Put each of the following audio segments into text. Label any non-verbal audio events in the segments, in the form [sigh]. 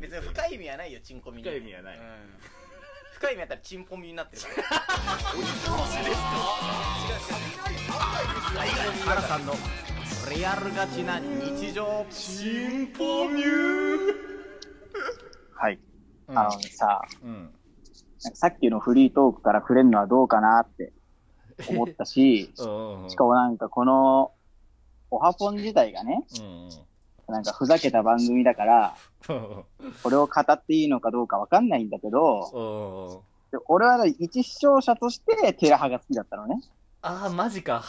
別に深い意味はないよチンコミに深い意味はない。うん。深い意味あったらチンポミになってる。か？ら原さんのリアルガチな日常。チンポミュはい。うん。あのさ、うん。さっきのフリートークから触れるのはどうかなって思ったし、[laughs] うん。うん。しかもなんかこの、オハポン自体がね、うんなんかふざけた番組だから、う。んこれを語っていいのかどうかわかんないんだけど、俺はね一視聴者としてテラハが好きだったのね。ああマジか。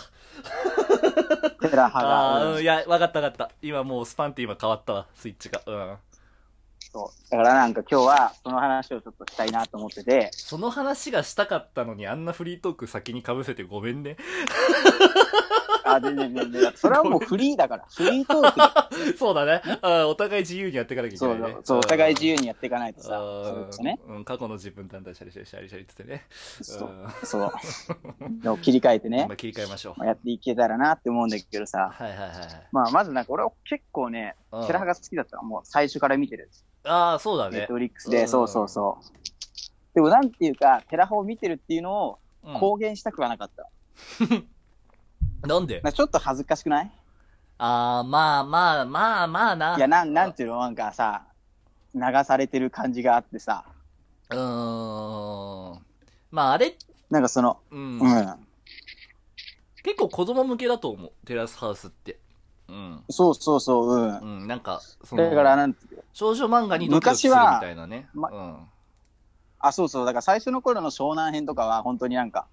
テラハが。ああーうんいやわかったわかった。今もうスパンって今変わったわスイッチが。うんそう。だからなんか今日はその話をちょっとしたいなと思ってて、その話がしたかったのにあんなフリートーク先にかぶせてごめんねあ、でね、ね、ね、それはもうフリーだから。フリートークで。[laughs] そうだねお互い自由にやっていかなきゃいけそないねう、そう、お互い自由にやっていかないとさ、あそうね。うん、過去の自分単体シャリシャリシャリシャリってねそううん、そう。でも切り替えてねまあ、切り替えましょうまあやっていけたらなって思うんだけどさ、はいはいはいはいまあ、まずなんか俺は結構ね、うんテラハが好きだったの。もう最初から見てる。ああそうだね。ネットフリックスで、うん。そうそうそう。でもなんていうか、テラハを見てるっていうのをうん。公言したくはなかった。[laughs] なんで？なんかちょっと恥ずかしくない？ああまあまあまあまあな。いや、なん、なんていうの？なんかさ、流されてる感じがあってさ、うーん。まああれ？なんかその、うん、うん。結構子供向けだと思う。テラスハウスって。うん。そうそうそう、うん。うんなんかその。だからなんていう少女漫画にドキドキするみたいなね昔はうんあ、そうそう。だから最初の頃の湘南編とかは本当になんか、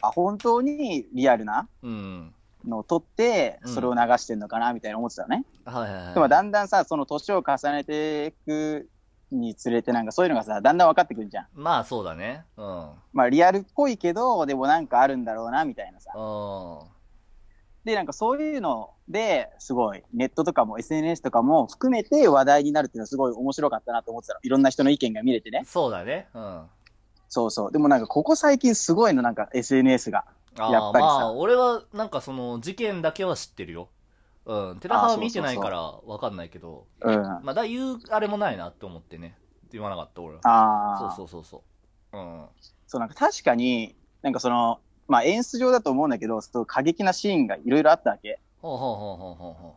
あ、本当にリアルなうんのを撮って、うんそれを流してんのかな、みたいな思ってたのね。はいはいはいでもだんだんさ、その年を重ねていくにつれてなんかそういうのがさ、だんだん分かってくるじゃん。まあそうだねうんまあリアルっぽいけど、でもなんかあるんだろうな、みたいなさ。うんで、なんかそういうので、すごい、ネットとかも SNS とかも含めて話題になるっていうのはすごい面白かったなと思ってたの。いろんな人の意見が見れてね。そうだねうんそうそう。でもなんかここ最近すごいの、なんか SNS が。やっぱりさまあ俺はなんかその事件だけは知ってるようんテラハは見てないからわかんないけどうん。まあだ言うあれもないなって思ってね言わなかった俺はああ。そうそうそうそううんそう、なんか確かに、なんかその、まあ演出上だと思うんだけど、過激なシーンがいろいろあったわけ。ほうほうほうほうほうほ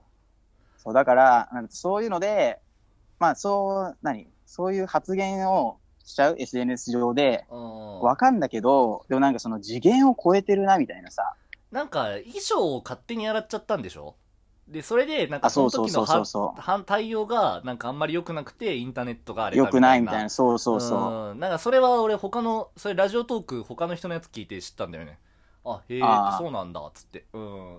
そう、だから、なんかそういうので、まあそう、何？そういう発言をしちゃう？SNS 上で、ううんわかんだけど、でもなんかその次元を超えてるな、みたいなさ。なんか衣装を勝手に洗っちゃったんでしょ？でそれでなんかあ、そそうそうそう。の時そうそ反対応がなんかあんまり良くなくてインターネットがあう。れだよくないみたいな、そうそうそう。うん。なんかそれは俺他のそれラジオトーク他の人のやつ聞いて知ったんだよね。あへえあー。そうなんだっつって。うん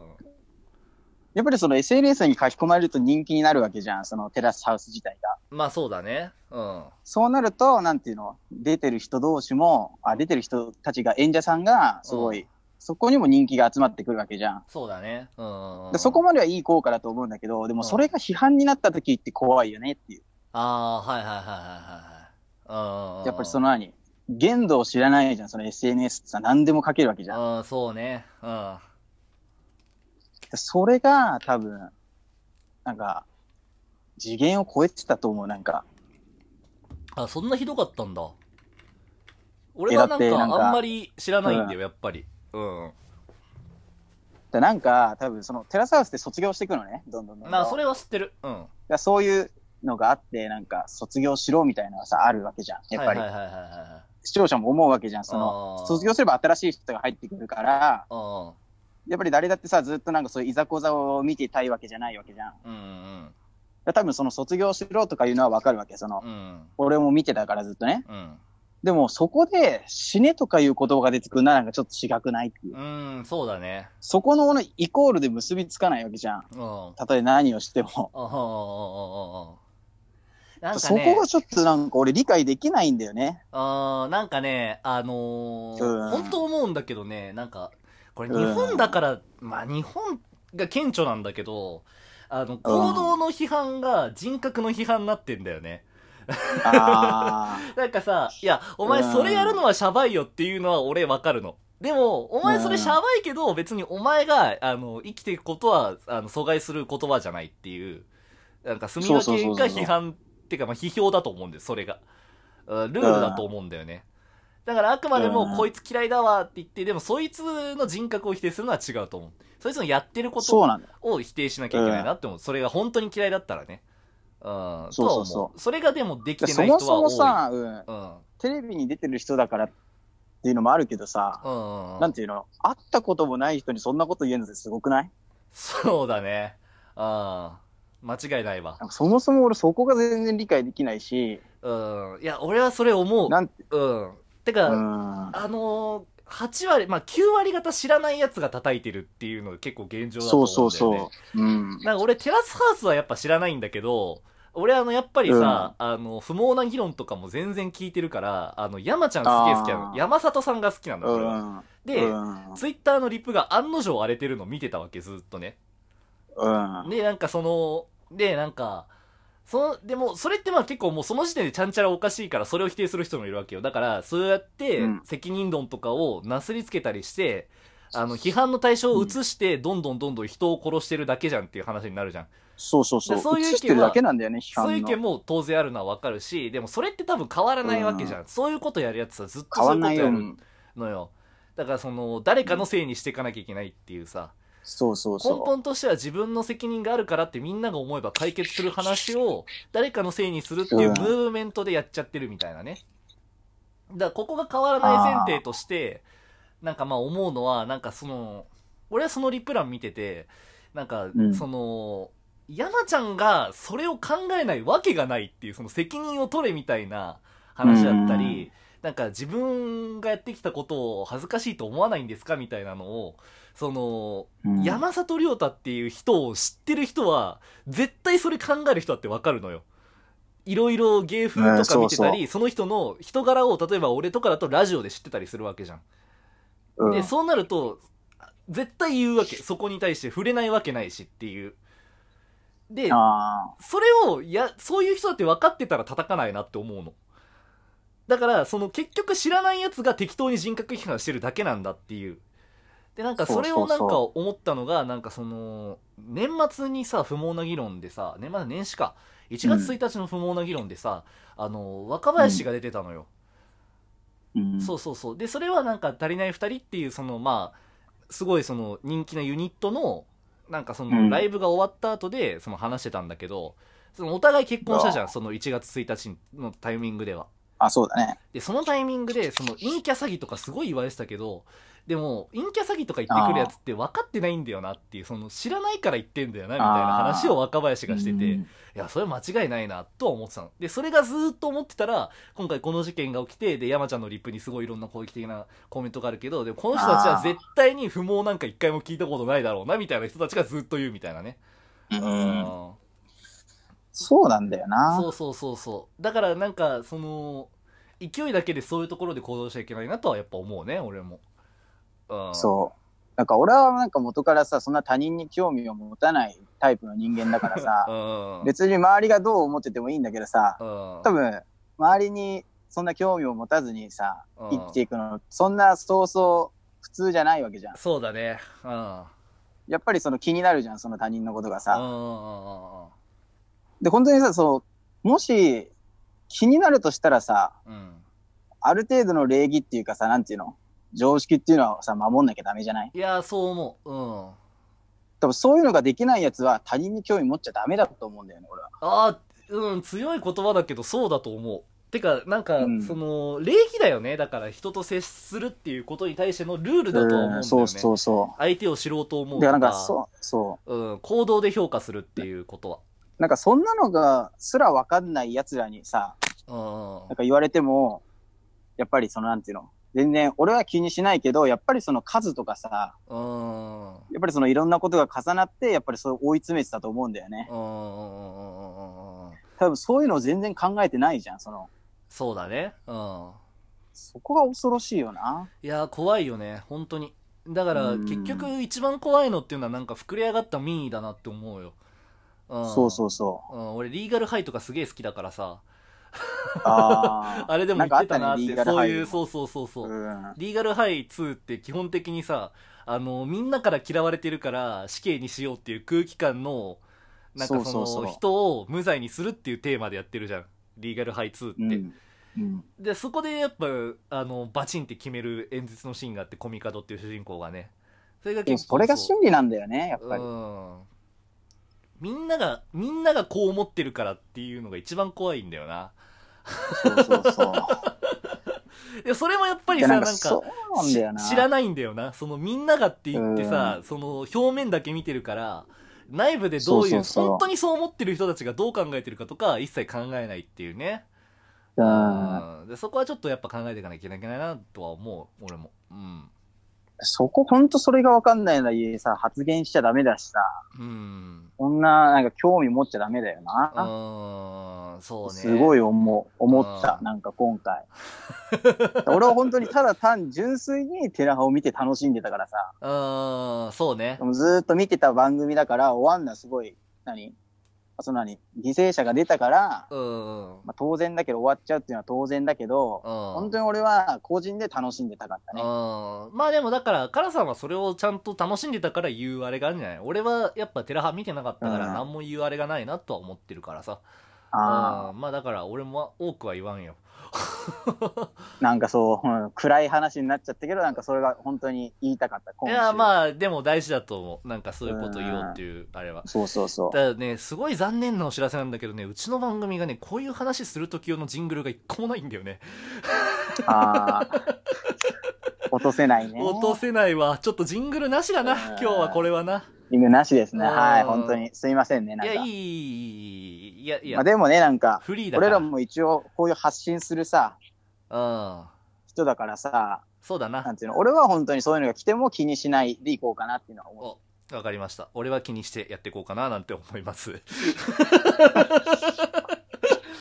やっぱりその SNS に書き込まれると人気になるわけじゃん、そのテラスハウス自体が。まあそうだね。うん。そうなると、なんていうの、出てる人同士も、あ、出てる人たちが、演者さんが、すごい、うん。そこにも人気が集まってくるわけじゃん。そうだね。うんでそこまではいい効果だと思うんだけど、でもそれが批判になった時って怖いよねっていう。ああーはいはいはいはいはい。はいうんやっぱりその何限度を知らないじゃん、その SNS ってさ、何でも書けるわけじゃん。うんそうね。うんそれが多分、なんか、次元を超えてたと思う、なんか。あそんなひどかったんだ。俺はなんかあんまり知らないんだよやっぱり。うん。でなんか、多分そのテラスハウスって卒業していくのね、どんどんどんどん。まあそれは知ってる。うん。だそういうのがあって、なんか卒業しろみたいなのがさ、あるわけじゃん。やっぱり。はいはいはいはいは視聴者も思うわけじゃん。そあの、ー。卒業すれば新しい人が入ってくるから、いうんやっぱり誰だってさ、ずっとなんかそういういざこざを見てたいわけじゃないわけじゃん。うんうんら多分その卒業しろとかいうのはわかるわけ。その、うん俺も見てたからずっとね。うんでもそこで死ねとかいう言葉が出てくるのはなんかちょっと違くないっていう。うんそうだねそこのものイコールで結びつかないわけじゃん。うんたとえ何をしても。あはあなんかそねこがちょっとなんか俺理解できないんだよね。あーなんかね、あのーうん本当思うんだけどね、なんか、これ日本だから、まあ日本が顕著なんだけど、あの、行動の批判が人格の批判になってんだよね。あ [laughs] なんかさ、いや、お前それやるのはシャバいよっていうのは俺わかるの。でも、お前それシャバいけど、別にお前が、あの、生きていくことは、あの、阻害する言葉じゃないっていう、なんか、住み分けが批判てかまあ批評だと思うんですそれが。うんルールだと思うんだよね、だからあくまでうんもこいつ嫌いだわって言ってでもそいつの人格を否定するのは違うと思う。そいつのやってること。を否定しなきゃいけないなって思う、それが本当に嫌いだったらね。うん。そうそうそう。それがでもできてそない人は多い。もそもさ、うん、うん。テレビに出てる人だからっていうのもあるけどさ、うんうんなんていうの？会ったこともない人にそんなこと言えるのってすごくない？そうだね。うん。間違いないわ。そもそも俺そこが全然理解できないし、うん。いや俺はそれ思う。なんて、うんてか、うん。あのー、8割、まあ、9割方知らないやつが叩いてるっていうのが結構現状だとそう思うんだよね。そうそう。うん。なんか俺、テラスハウスはやっぱ知らないんだけど、俺あの、やっぱりさ、あの、不毛な議論とかも全然聞いてるから、あの、山ちゃんすげえ好きなの。山里さんが好きなの、う俺は。ん。で、うん。ツイッターのリップが案の定荒れてるの見てたわけ、ずっとね。うん。で、なんかその、で、なんか、その、でも、それってまあ結構もうその時点でちゃんちゃらおかしいから、それを否定する人もいるわけよ。だから、そうやってうん、責任論とかをなすりつけたりして、あの、批判の対象を移して、どんどんどんどん人を殺してるだけじゃんっていう話になるじゃん。そうそうそう。でそういう意見だけなんだよね、批判の。そういう意見も当然あるのはわかるし、でもそれって多分変わらないわけじゃん。そういうことやるやつはずっと変そういうことや。るのよ。だからその、誰かのせいにしていかなきゃいけないっていうさ、そうそう根そ本としては自分の責任があるからってみんなが思えば解決する話を誰かのせいにするっていううん。ムーブメントでやっちゃってるみたいなね。だからここが変わらない前提として、なんかまあ思うのは、なんかその、俺はそのリプラン見てて、なんかうん。その、山ちゃんがそれを考えないわけがないっていうその責任を取れみたいな話だったり、なんか自分がやってきたことを恥ずかしいと思わないんですかみたいなのを、その、う。うん。山里亮太っていう人を知ってる人は絶対それ考える人だってわかるのよ。いろいろ芸風とか見てたり、うんその人の人柄を例えば俺とかだとラジオで知ってたりするわけじゃん、うん。でそうなると絶対言うわけ。そこに対して触れないわけないしっていう。であそれをやそういう人だって分かってたら叩かないなって思うの。だからその結局知らないやつが適当に人格批判してるだけなんだっていうでなんかそれをなんか思ったのがなんかその年末にさ不毛な議論でさ年末年始か。1月1日の不毛な議論でさ、あの若林が出てたのよ、あ。うん。そうそうそう。でそれはなんか足りない2人っていうそのまあすごいその人気なユニットのなんかそうのん。ライブが終わった後でその話してたんだけどそのお互い結婚したじゃあんその1月1日のタイミングでは。あ、そうだね。でそのタイミングでその陰キャ詐欺とかすごい言われてたけどでも陰キャ詐欺とか言ってくるやつって分かってないんだよなっていうその知らないから言ってんだよなみたいな話を若林がしてて、うんいや、それは間違いないな、とは思ってたの。で、それがずーっと思ってたら、今回この事件が起きて、で、山ちゃんのリップにすごいいろんな攻撃的なコメントがあるけど、でもこの人たちは絶対に不毛なんか一回も聞いたことないだろうな、みたいな人たちがずっと言うみたいなね。うん。うんそうなんだよな。そうそうそうそう。だからなんか、その、勢いだけでそういうところで行動しちゃいけないなとはやっぱ思うね、俺も。うん。そう。なんか俺はなんか元からさ、そんな他人に興味を持たないタイプの人間だからさ、[laughs] うん。別に周りがどう思っててもいいんだけどさ、うん。多分、周りにそんな興味を持たずにさ、うん生きていくの、そんなそうそう普通じゃないわけじゃん。そうだね。うん。やっぱりその気になるじゃん、その他人のことがさ。で、本当にさ、そう、もし気になるとしたらさ、うん。ある程度の礼儀っていうかさ、なんていうの？常識っていうのはさ、守んなきゃダメじゃない？いや、そう思う。うん。多分そういうのができないやつは他人に興味持っちゃダメだと思うんだよね、俺は。ああ、うん、強い言葉だけどそうだと思う。てか、なんか、うんその、礼儀だよね。だから人と接するっていうことに対してのルールだとは思うんだよね。そうそうそ相手を知ろうと思う。うとか、だからなんか、そう、そう。うん、行動で評価するっていうことは。なんかそんなのがすらわかんない奴らにさ、うん。なんか言われても、やっぱりそのなんていうの？全然俺は気にしないけど、やっぱりその数とかさ、うん。やっぱりそのいろんなことが重なって、やっぱりそう追い詰めてたと思うんだよね。うん。多分そういうのを全然考えてないじゃん、その。そうだね。うん。そこが恐ろしいよな。いやー、怖いよね。本当に。だから、うん結局一番怖いのっていうのはなんか膨れ上がった民意だなって思うよ。うん。そうそうそう。うん、俺、リーガルハイとかすげえ好きだからさ。ああ。[laughs] あれでも言ってたなって、ねそういう、そうそうそうそう。うん。リーガルハイ2って基本的にさ、あの、みんなから嫌われてるから死刑にしようっていう空気感の、なんかその人を無罪にするっていうテーマでやってるじゃんリーガルハイ2って、うん。うん。でそこでやっぱあのバチンって決める演説のシーンがあってコミカドっていう主人公がねそれがでも結構それが真理なんだよね、やっぱり。うんみんながみんながこう思ってるからっていうのが一番怖いんだよなそうそうそう。[laughs] いやそれもやっぱりさなんか知らないんだよな。そのみんながって言ってさ、その表面だけ見てるから内部でどういう。本当にそう思ってる人たちがどう考えてるかとか一切考えないっていうね、うん。うん。でそこはちょっとやっぱ考えていかなきゃいけないなとは思う。俺も。うんそこほんとそれがわかんないのにさ、発言しちゃダメだしさ、うん。こんななんか興味持っちゃダメだよな。うんそうね。すごいい思う、思ったう、んなんか今回。[laughs] 俺は本当にただ単純粋にテラハを見て楽しんでたからさ、うんそうね。ずーっと見てた番組だから、終わんなすごい、何？あその何犠牲者が出たから、うんまあ、当然だけど終わっちゃうっていうのは当然だけど、本本当に俺は個人で楽しんでたかったね。うん。まあでもだから、カラさんはそれをちゃんと楽しんでたから言うあれがあるんじゃない？俺はやっぱテラハ見てなかったからうん。何も言うあれがないなとは思ってるからさ。あうんまあだから俺も多くは言わんよ。あ、[laughs] なんかそう、うん暗い話になっちゃったけど、なんかそれが本当に言いたかった。いやまあでも大事だと思う。なんかそういうこと言おうっていうあれは。そうそうそう。ただね、すごい残念なお知らせなんだけどね、うちの番組がね、こういう話する時用のジングルが一個もないんだよね。ああ。落とせないね。落とせないわ。ちょっとジングルなしだな、うん今日はこれはな。リングなしですね。うんはい、本当に。すいませんね、なんか。いや、いいいい、いいや、いや、まあでもね、なんか、フリーだ。俺らも一応こういう発信するさ、うん。人だからさ、そうだな。なんていうの、俺は本当にそういうのが来ても気にしないでいこうかなっていうのは思う。お、わかりました。俺は気にしてやっていこうかななんて思います。